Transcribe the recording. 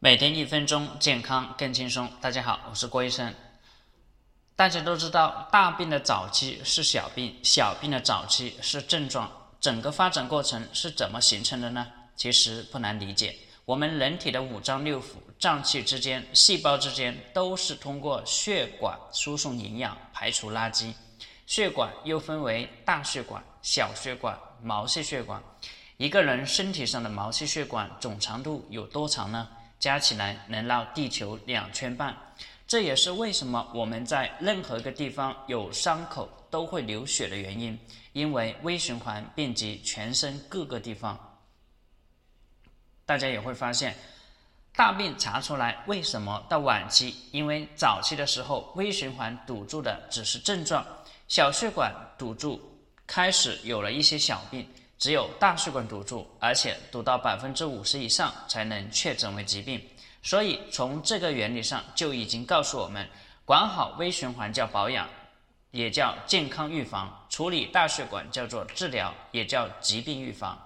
每天一分钟，健康更轻松。大家好，我是郭医生。大家都知道，大病的早期是小病，小病的早期是症状，整个发展过程是怎么形成的呢？其实不难理解。我们人体的五脏六腑、脏器之间、细胞之间，都是通过血管输送营养、排除垃圾。血管又分为大血管、小血管、毛细血管。一个人身体上的毛细血管总长度有多长呢？加起来能绕地球两圈半，这也是为什么我们在任何一个地方有伤口都会流血的原因，因为微循环遍及全身各个地方。大家也会发现，大病查出来为什么到晚期？因为早期的时候微循环堵住的只是症状，小血管堵住，开始有了一些小病。只有大血管堵住，而且堵到百分之五十以上，才能确诊为疾病。所以从这个原理上就已经告诉我们，管好微循环叫保养，也叫健康预防；处理大血管叫做治疗，也叫疾病预防。